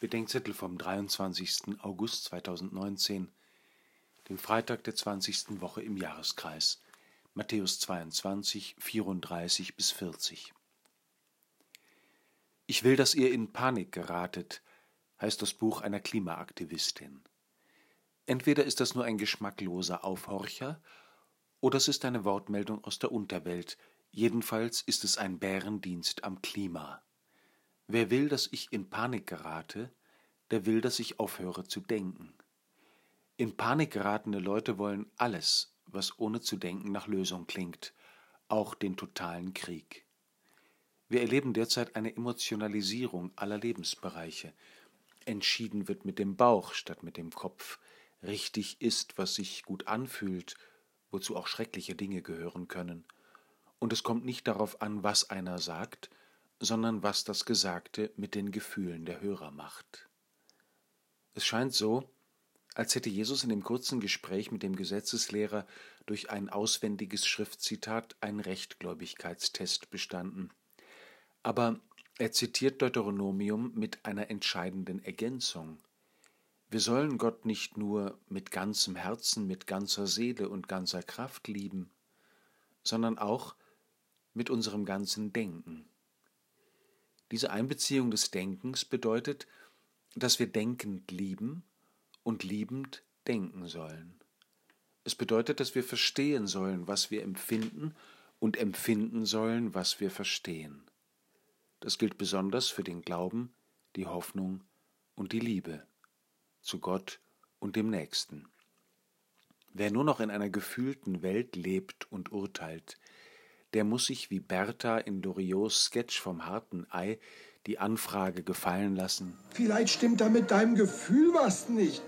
Bedenkzettel vom 23. August 2019, den Freitag der 20. Woche im Jahreskreis, Matthäus 22, 34 bis 40. Ich will, dass ihr in Panik geratet, heißt das Buch einer Klimaaktivistin. Entweder ist das nur ein geschmackloser Aufhorcher, oder es ist eine Wortmeldung aus der Unterwelt, jedenfalls ist es ein Bärendienst am Klima. Wer will, dass ich in Panik gerate, der will, dass ich aufhöre zu denken. In Panik geratene Leute wollen alles, was ohne zu denken nach Lösung klingt, auch den totalen Krieg. Wir erleben derzeit eine Emotionalisierung aller Lebensbereiche. Entschieden wird mit dem Bauch statt mit dem Kopf. Richtig ist, was sich gut anfühlt, wozu auch schreckliche Dinge gehören können. Und es kommt nicht darauf an, was einer sagt, sondern was das Gesagte mit den Gefühlen der Hörer macht. Es scheint so, als hätte Jesus in dem kurzen Gespräch mit dem Gesetzeslehrer durch ein auswendiges Schriftzitat einen Rechtgläubigkeitstest bestanden. Aber er zitiert Deuteronomium mit einer entscheidenden Ergänzung. Wir sollen Gott nicht nur mit ganzem Herzen, mit ganzer Seele und ganzer Kraft lieben, sondern auch mit unserem ganzen Denken. Diese Einbeziehung des Denkens bedeutet, dass wir denkend lieben und liebend denken sollen. Es bedeutet, dass wir verstehen sollen, was wir empfinden und empfinden sollen, was wir verstehen. Das gilt besonders für den Glauben, die Hoffnung und die Liebe zu Gott und dem Nächsten. Wer nur noch in einer gefühlten Welt lebt und urteilt, der muss sich wie Bertha in Loriots Sketch vom harten Ei die Anfrage gefallen lassen. Vielleicht stimmt da mit deinem Gefühl was nicht.